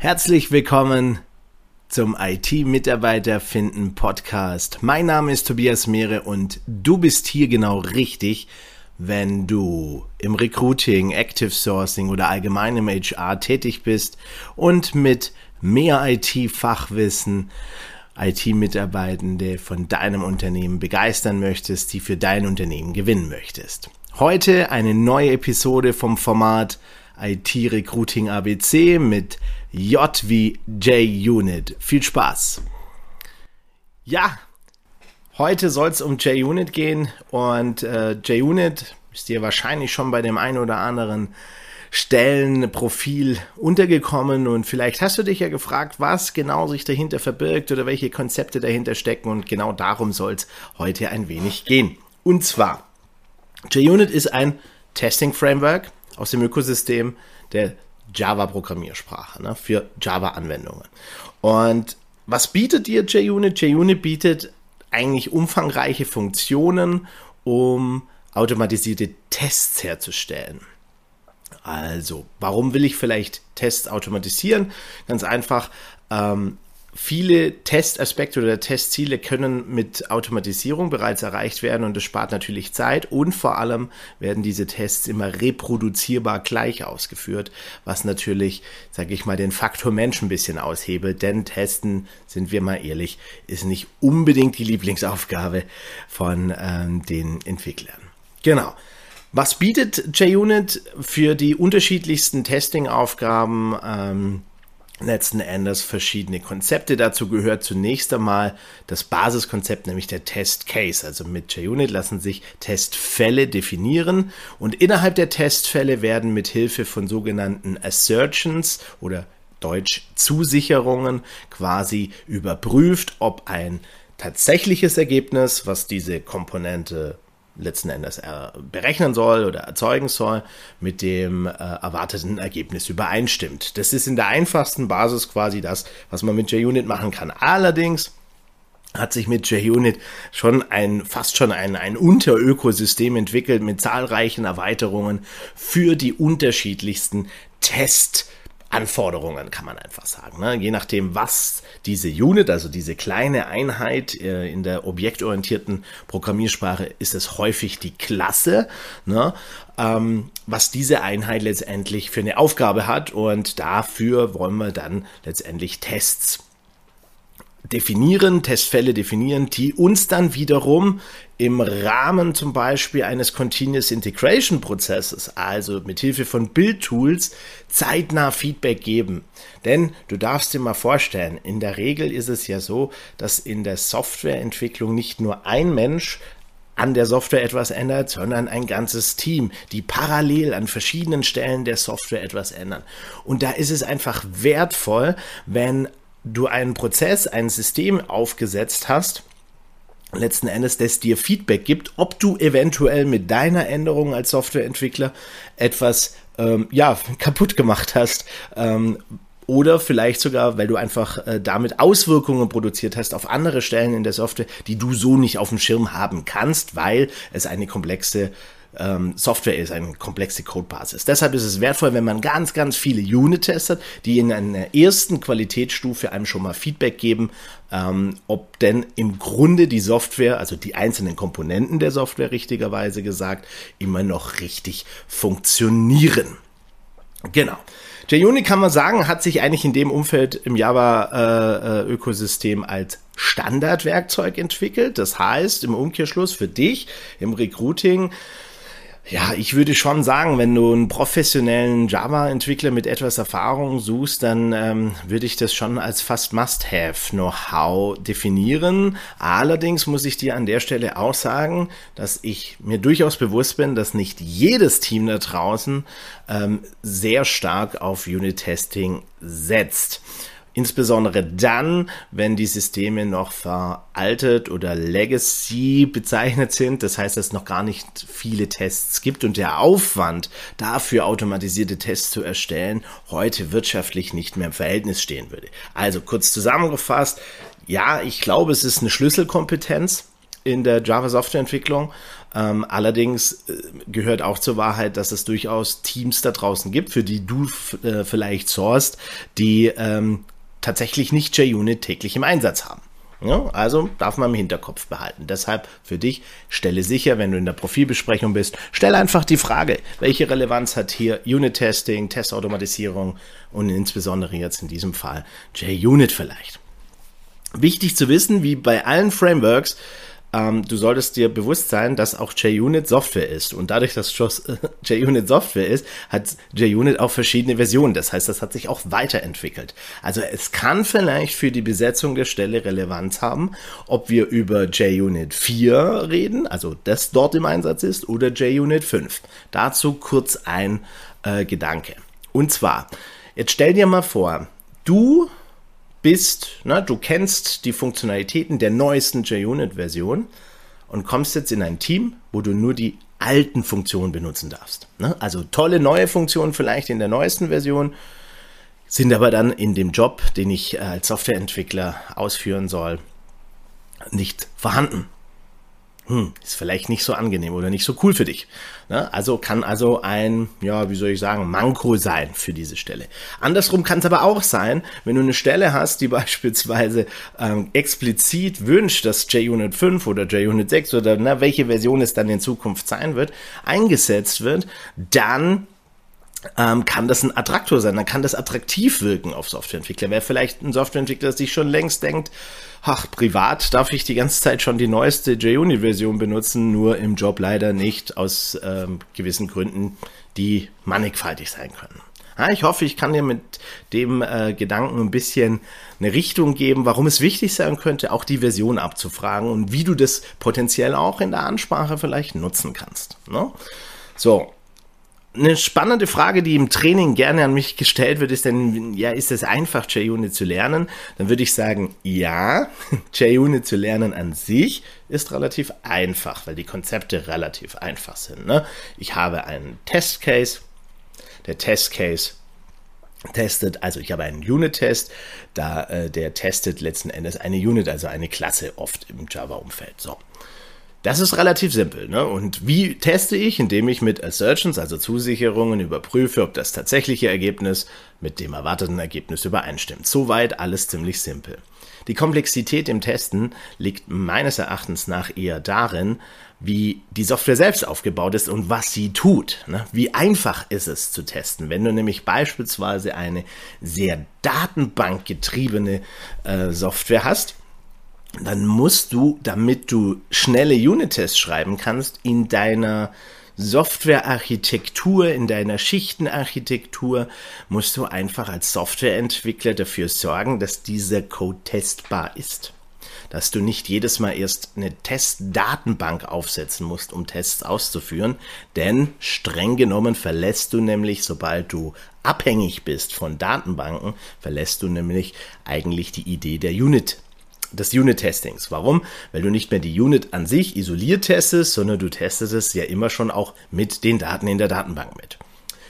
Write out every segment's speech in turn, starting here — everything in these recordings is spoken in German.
Herzlich willkommen zum IT-Mitarbeiter finden Podcast. Mein Name ist Tobias Mehre und du bist hier genau richtig, wenn du im Recruiting, Active Sourcing oder allgemein im HR tätig bist und mit mehr IT-Fachwissen IT-Mitarbeitende von deinem Unternehmen begeistern möchtest, die für dein Unternehmen gewinnen möchtest. Heute eine neue Episode vom Format IT Recruiting ABC mit J wie J-Unit. Viel Spaß! Ja, heute soll es um J-Unit gehen und äh, J-Unit ist dir wahrscheinlich schon bei dem einen oder anderen Stellenprofil untergekommen und vielleicht hast du dich ja gefragt, was genau sich dahinter verbirgt oder welche Konzepte dahinter stecken und genau darum soll es heute ein wenig gehen. Und zwar, JUnit ist ein Testing Framework aus dem Ökosystem der Java-Programmiersprache ne, für Java-Anwendungen. Und was bietet dir JUnit? JUnit bietet eigentlich umfangreiche Funktionen, um automatisierte Tests herzustellen. Also, warum will ich vielleicht Tests automatisieren? Ganz einfach, ähm, Viele Testaspekte oder Testziele können mit Automatisierung bereits erreicht werden und das spart natürlich Zeit und vor allem werden diese Tests immer reproduzierbar gleich ausgeführt, was natürlich, sage ich mal, den Faktor Mensch ein bisschen aushebelt, denn Testen, sind wir mal ehrlich, ist nicht unbedingt die Lieblingsaufgabe von ähm, den Entwicklern. Genau. Was bietet JUnit für die unterschiedlichsten Testing-Aufgaben? Ähm, letzten Endes verschiedene Konzepte. Dazu gehört zunächst einmal das Basiskonzept, nämlich der Test Case. Also mit JUnit lassen sich Testfälle definieren und innerhalb der Testfälle werden mit Hilfe von sogenannten Assertions oder Deutsch Zusicherungen quasi überprüft, ob ein tatsächliches Ergebnis, was diese Komponente letzten Endes berechnen soll oder erzeugen soll, mit dem äh, erwarteten Ergebnis übereinstimmt. Das ist in der einfachsten Basis quasi das, was man mit JUnit machen kann. Allerdings hat sich mit JUnit schon ein, fast schon ein, ein Unterökosystem entwickelt mit zahlreichen Erweiterungen für die unterschiedlichsten Test- Anforderungen, kann man einfach sagen. Ne? Je nachdem, was diese Unit, also diese kleine Einheit äh, in der objektorientierten Programmiersprache, ist es häufig die Klasse, ne? ähm, was diese Einheit letztendlich für eine Aufgabe hat. Und dafür wollen wir dann letztendlich Tests definieren, Testfälle definieren, die uns dann wiederum im Rahmen zum Beispiel eines Continuous Integration Prozesses, also mit Hilfe von Bildtools, zeitnah Feedback geben. Denn du darfst dir mal vorstellen, in der Regel ist es ja so, dass in der Softwareentwicklung nicht nur ein Mensch an der Software etwas ändert, sondern ein ganzes Team, die parallel an verschiedenen Stellen der Software etwas ändern. Und da ist es einfach wertvoll, wenn du einen Prozess, ein System aufgesetzt hast, letzten Endes, das dir Feedback gibt, ob du eventuell mit deiner Änderung als Softwareentwickler etwas ähm, ja, kaputt gemacht hast. Ähm, oder vielleicht sogar, weil du einfach äh, damit Auswirkungen produziert hast auf andere Stellen in der Software, die du so nicht auf dem Schirm haben kannst, weil es eine komplexe ähm, Software ist, eine komplexe Codebasis. Deshalb ist es wertvoll, wenn man ganz, ganz viele Unit-Tests hat, die in einer ersten Qualitätsstufe einem schon mal Feedback geben, ähm, ob denn im Grunde die Software, also die einzelnen Komponenten der Software richtigerweise gesagt, immer noch richtig funktionieren. Genau. JUnit kann man sagen, hat sich eigentlich in dem Umfeld im Java-Ökosystem äh, äh als Standardwerkzeug entwickelt. Das heißt, im Umkehrschluss für dich im Recruiting ja, ich würde schon sagen, wenn du einen professionellen Java-Entwickler mit etwas Erfahrung suchst, dann ähm, würde ich das schon als fast Must-Have-Know-how definieren. Allerdings muss ich dir an der Stelle auch sagen, dass ich mir durchaus bewusst bin, dass nicht jedes Team da draußen ähm, sehr stark auf Unit-Testing setzt. Insbesondere dann, wenn die Systeme noch veraltet oder Legacy bezeichnet sind. Das heißt, dass es noch gar nicht viele Tests gibt und der Aufwand dafür automatisierte Tests zu erstellen heute wirtschaftlich nicht mehr im Verhältnis stehen würde. Also kurz zusammengefasst, ja, ich glaube, es ist eine Schlüsselkompetenz in der Java Softwareentwicklung. Ähm, allerdings äh, gehört auch zur Wahrheit, dass es durchaus Teams da draußen gibt, für die du äh, vielleicht sourst, die ähm, tatsächlich nicht JUnit täglich im Einsatz haben. Ja, also darf man im Hinterkopf behalten. Deshalb für dich, stelle sicher, wenn du in der Profilbesprechung bist, stell einfach die Frage, welche Relevanz hat hier Unit-Testing, Testautomatisierung und insbesondere jetzt in diesem Fall JUnit vielleicht. Wichtig zu wissen, wie bei allen Frameworks, ähm, du solltest dir bewusst sein, dass auch JUnit Software ist. Und dadurch, dass JUnit Software ist, hat JUnit auch verschiedene Versionen. Das heißt, das hat sich auch weiterentwickelt. Also es kann vielleicht für die Besetzung der Stelle Relevanz haben, ob wir über JUnit 4 reden, also das dort im Einsatz ist, oder JUnit 5. Dazu kurz ein äh, Gedanke. Und zwar, jetzt stell dir mal vor, du bist, ne, du kennst die Funktionalitäten der neuesten JUnit-Version und kommst jetzt in ein Team, wo du nur die alten Funktionen benutzen darfst. Ne? Also tolle neue Funktionen vielleicht in der neuesten Version, sind aber dann in dem Job, den ich äh, als Softwareentwickler ausführen soll, nicht vorhanden hm, ist vielleicht nicht so angenehm oder nicht so cool für dich. Ne? Also kann also ein, ja, wie soll ich sagen, Manko sein für diese Stelle. Andersrum kann es aber auch sein, wenn du eine Stelle hast, die beispielsweise ähm, explizit wünscht, dass JUnit 5 oder JUnit 6 oder na, welche Version es dann in Zukunft sein wird, eingesetzt wird, dann ähm, kann das ein Attraktor sein, dann kann das attraktiv wirken auf Softwareentwickler. Wer vielleicht ein Softwareentwickler sich schon längst denkt, ach, privat darf ich die ganze Zeit schon die neueste JUnit-Version benutzen, nur im Job leider nicht, aus ähm, gewissen Gründen, die mannigfaltig sein können. Ja, ich hoffe, ich kann dir mit dem äh, Gedanken ein bisschen eine Richtung geben, warum es wichtig sein könnte, auch die Version abzufragen und wie du das potenziell auch in der Ansprache vielleicht nutzen kannst. Ne? So, eine spannende Frage, die im Training gerne an mich gestellt wird, ist denn, ja, ist es einfach, JUnit zu lernen? Dann würde ich sagen, ja, JUnit zu lernen an sich ist relativ einfach, weil die Konzepte relativ einfach sind. Ne? Ich habe einen Testcase, der Testcase testet, also ich habe einen Unit-Test, da äh, der testet letzten Endes eine Unit, also eine Klasse oft im Java-Umfeld. So. Das ist relativ simpel. Ne? Und wie teste ich? Indem ich mit Assertions, also Zusicherungen, überprüfe, ob das tatsächliche Ergebnis mit dem erwarteten Ergebnis übereinstimmt. Soweit alles ziemlich simpel. Die Komplexität im Testen liegt meines Erachtens nach eher darin, wie die Software selbst aufgebaut ist und was sie tut. Ne? Wie einfach ist es zu testen? Wenn du nämlich beispielsweise eine sehr datenbankgetriebene äh, Software hast, dann musst du, damit du schnelle Unit-Tests schreiben kannst, in deiner Softwarearchitektur, in deiner Schichtenarchitektur, musst du einfach als Softwareentwickler dafür sorgen, dass dieser Code testbar ist. Dass du nicht jedes Mal erst eine Testdatenbank aufsetzen musst, um Tests auszuführen, denn streng genommen verlässt du nämlich, sobald du abhängig bist von Datenbanken, verlässt du nämlich eigentlich die Idee der Unit des Unit-Testings. Warum? Weil du nicht mehr die Unit an sich isoliert testest, sondern du testest es ja immer schon auch mit den Daten in der Datenbank mit.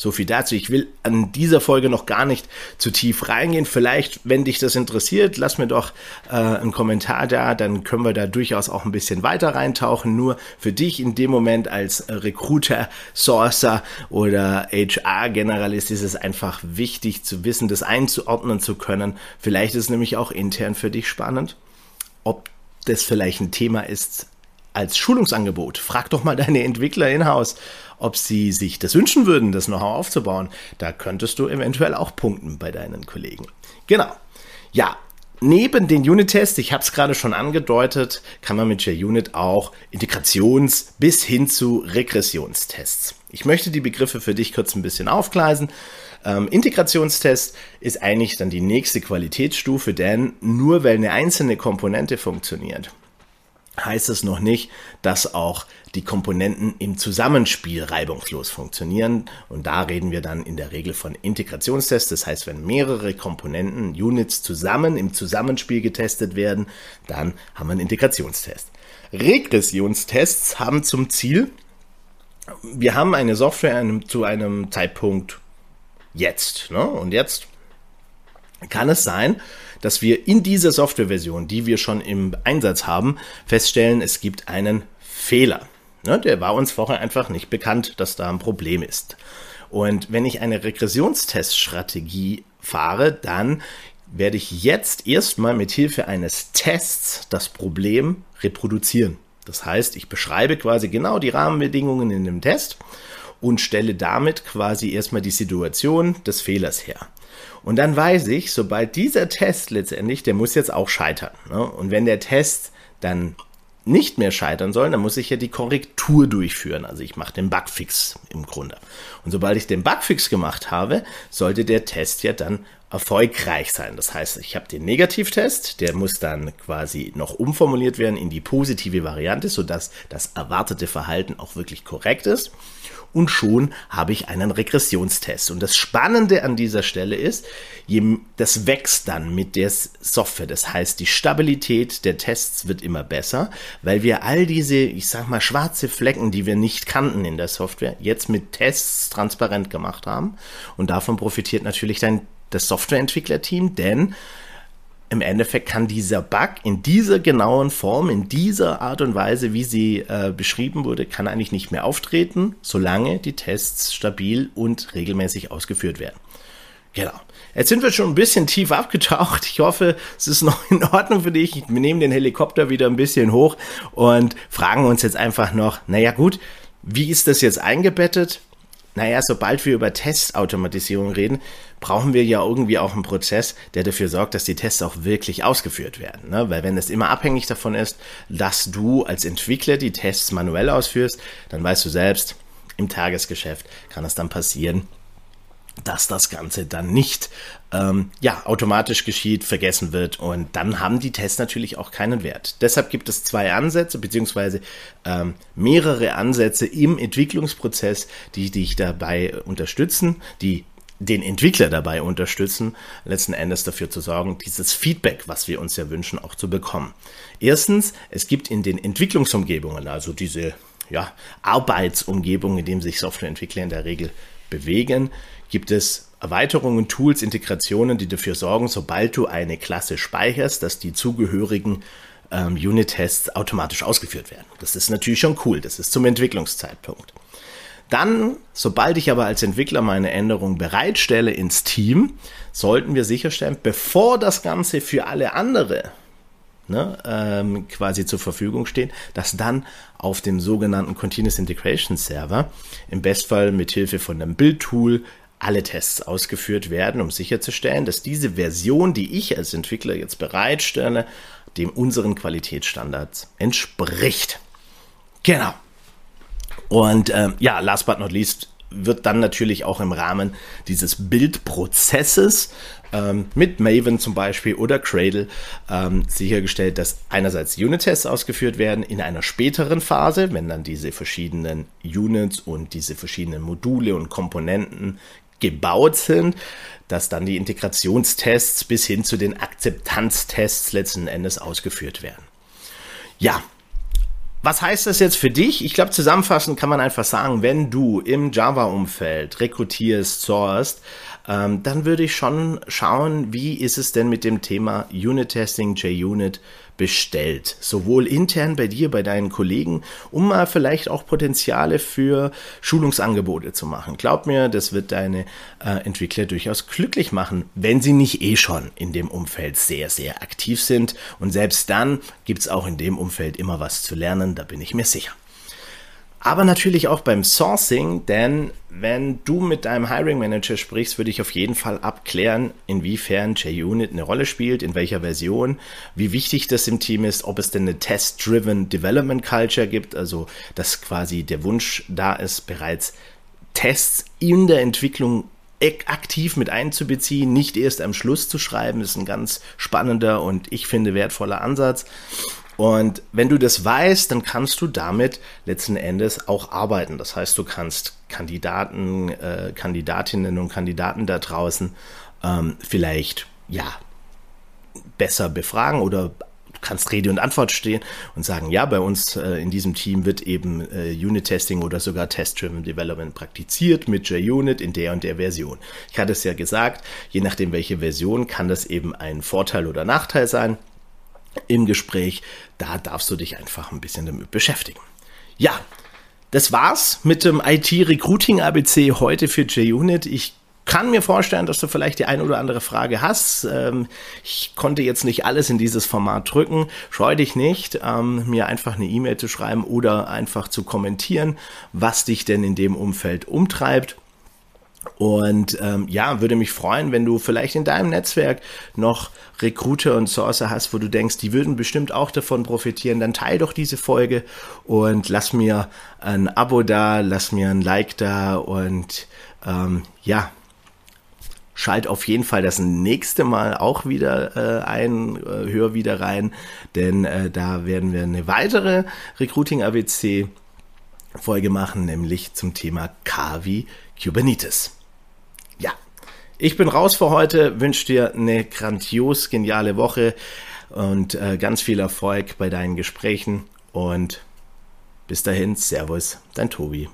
So viel dazu. Ich will an dieser Folge noch gar nicht zu tief reingehen. Vielleicht, wenn dich das interessiert, lass mir doch äh, einen Kommentar da, dann können wir da durchaus auch ein bisschen weiter reintauchen. Nur für dich in dem Moment als Recruiter, Sourcer oder HR-Generalist ist es einfach wichtig zu wissen, das einzuordnen zu können. Vielleicht ist nämlich auch intern für dich spannend, ob das vielleicht ein Thema ist, als Schulungsangebot. Frag doch mal deine Entwickler in-house, ob sie sich das wünschen würden, das Know-how aufzubauen. Da könntest du eventuell auch punkten bei deinen Kollegen. Genau. Ja, neben den Unit-Tests, ich habe es gerade schon angedeutet, kann man mit JUnit auch Integrations- bis hin zu Regressionstests. Ich möchte die Begriffe für dich kurz ein bisschen aufgleisen. Ähm, Integrationstest ist eigentlich dann die nächste Qualitätsstufe, denn nur weil eine einzelne Komponente funktioniert, heißt es noch nicht, dass auch die Komponenten im Zusammenspiel reibungslos funktionieren. Und da reden wir dann in der Regel von Integrationstests. Das heißt, wenn mehrere Komponenten, Units zusammen im Zusammenspiel getestet werden, dann haben wir einen Integrationstest. Regressionstests haben zum Ziel, wir haben eine Software zu einem Zeitpunkt jetzt. Ne? Und jetzt kann es sein, dass wir in dieser Softwareversion, die wir schon im Einsatz haben, feststellen, es gibt einen Fehler. Ne, der war uns vorher einfach nicht bekannt, dass da ein Problem ist. Und wenn ich eine Regressionsteststrategie fahre, dann werde ich jetzt erstmal mit Hilfe eines Tests das Problem reproduzieren. Das heißt, ich beschreibe quasi genau die Rahmenbedingungen in dem Test und stelle damit quasi erstmal die Situation des Fehlers her. Und dann weiß ich, sobald dieser Test letztendlich, der muss jetzt auch scheitern. Ne? Und wenn der Test dann nicht mehr scheitern soll, dann muss ich ja die Korrektur durchführen. Also ich mache den Bugfix im Grunde. Und sobald ich den Bugfix gemacht habe, sollte der Test ja dann erfolgreich sein. Das heißt, ich habe den Negativtest, der muss dann quasi noch umformuliert werden in die positive Variante, sodass das erwartete Verhalten auch wirklich korrekt ist und schon habe ich einen Regressionstest. Und das Spannende an dieser Stelle ist, das wächst dann mit der Software. Das heißt, die Stabilität der Tests wird immer besser, weil wir all diese, ich sag mal, schwarze Flecken, die wir nicht kannten in der Software, jetzt mit Tests transparent gemacht haben. Und davon profitiert natürlich dann das Softwareentwicklerteam, denn im Endeffekt kann dieser Bug in dieser genauen Form, in dieser Art und Weise, wie sie äh, beschrieben wurde, kann eigentlich nicht mehr auftreten, solange die Tests stabil und regelmäßig ausgeführt werden. Genau. Jetzt sind wir schon ein bisschen tief abgetaucht. Ich hoffe, es ist noch in Ordnung für dich. Wir nehmen den Helikopter wieder ein bisschen hoch und fragen uns jetzt einfach noch, naja gut, wie ist das jetzt eingebettet? Naja, sobald wir über Testautomatisierung reden, brauchen wir ja irgendwie auch einen Prozess, der dafür sorgt, dass die Tests auch wirklich ausgeführt werden. Ne? Weil wenn es immer abhängig davon ist, dass du als Entwickler die Tests manuell ausführst, dann weißt du selbst, im Tagesgeschäft kann es dann passieren, dass das Ganze dann nicht ähm, ja, automatisch geschieht, vergessen wird und dann haben die Tests natürlich auch keinen Wert. Deshalb gibt es zwei Ansätze beziehungsweise ähm, mehrere Ansätze im Entwicklungsprozess, die dich dabei unterstützen, die den Entwickler dabei unterstützen, letzten Endes dafür zu sorgen, dieses Feedback, was wir uns ja wünschen, auch zu bekommen. Erstens, es gibt in den Entwicklungsumgebungen, also diese ja, Arbeitsumgebungen, in denen sich Softwareentwickler in der Regel bewegen, gibt es Erweiterungen, Tools, Integrationen, die dafür sorgen, sobald du eine Klasse speicherst, dass die zugehörigen ähm, Unit-Tests automatisch ausgeführt werden. Das ist natürlich schon cool, das ist zum Entwicklungszeitpunkt. Dann, sobald ich aber als Entwickler meine Änderung bereitstelle ins Team, sollten wir sicherstellen, bevor das Ganze für alle andere ne, ähm, quasi zur Verfügung steht, dass dann auf dem sogenannten Continuous Integration Server im Bestfall mit Hilfe von einem Build-Tool alle Tests ausgeführt werden, um sicherzustellen, dass diese Version, die ich als Entwickler jetzt bereitstelle, dem unseren Qualitätsstandards entspricht. Genau. Und ähm, ja, last but not least wird dann natürlich auch im Rahmen dieses Bildprozesses ähm, mit Maven zum Beispiel oder Cradle ähm, sichergestellt, dass einerseits Unit-Tests ausgeführt werden in einer späteren Phase, wenn dann diese verschiedenen Units und diese verschiedenen Module und Komponenten gebaut sind, dass dann die Integrationstests bis hin zu den Akzeptanztests letzten Endes ausgeführt werden. Ja, was heißt das jetzt für dich? Ich glaube, zusammenfassend kann man einfach sagen, wenn du im Java-Umfeld rekrutierst, sourcest, ähm, dann würde ich schon schauen, wie ist es denn mit dem Thema Unit-Testing, JUnit bestellt. Sowohl intern bei dir, bei deinen Kollegen, um mal vielleicht auch Potenziale für Schulungsangebote zu machen. Glaub mir, das wird deine äh, Entwickler durchaus glücklich machen, wenn sie nicht eh schon in dem Umfeld sehr, sehr aktiv sind. Und selbst dann gibt es auch in dem Umfeld immer was zu lernen, da bin ich mir sicher aber natürlich auch beim Sourcing, denn wenn du mit deinem Hiring Manager sprichst, würde ich auf jeden Fall abklären, inwiefern JUnit eine Rolle spielt, in welcher Version, wie wichtig das im Team ist, ob es denn eine Test-Driven Development Culture gibt, also dass quasi der Wunsch da ist, bereits Tests in der Entwicklung aktiv mit einzubeziehen, nicht erst am Schluss zu schreiben, ist ein ganz spannender und ich finde wertvoller Ansatz. Und wenn du das weißt, dann kannst du damit letzten Endes auch arbeiten. Das heißt, du kannst Kandidaten, äh, Kandidatinnen und Kandidaten da draußen ähm, vielleicht ja besser befragen oder du kannst Rede und Antwort stehen und sagen, ja, bei uns äh, in diesem Team wird eben äh, Unit-Testing oder sogar Test-Driven Development praktiziert mit JUnit in der und der Version. Ich hatte es ja gesagt, je nachdem welche Version kann das eben ein Vorteil oder Nachteil sein im Gespräch. Da darfst du dich einfach ein bisschen damit beschäftigen. Ja, das war's mit dem IT-Recruiting ABC heute für JUnit. Ich kann mir vorstellen, dass du vielleicht die ein oder andere Frage hast. Ähm, ich konnte jetzt nicht alles in dieses Format drücken. Scheu dich nicht, ähm, mir einfach eine E-Mail zu schreiben oder einfach zu kommentieren, was dich denn in dem Umfeld umtreibt. Und ähm, ja, würde mich freuen, wenn du vielleicht in deinem Netzwerk noch Recruiter und Sourcer hast, wo du denkst, die würden bestimmt auch davon profitieren. Dann teil doch diese Folge und lass mir ein Abo da, lass mir ein Like da und ähm, ja, schalt auf jeden Fall das nächste Mal auch wieder äh, ein, äh, hör wieder rein, denn äh, da werden wir eine weitere Recruiting ABC Folge machen, nämlich zum Thema Kavi Kubernetes. Ja, ich bin raus für heute, wünsche dir eine grandios geniale Woche und äh, ganz viel Erfolg bei deinen Gesprächen und bis dahin, Servus, dein Tobi.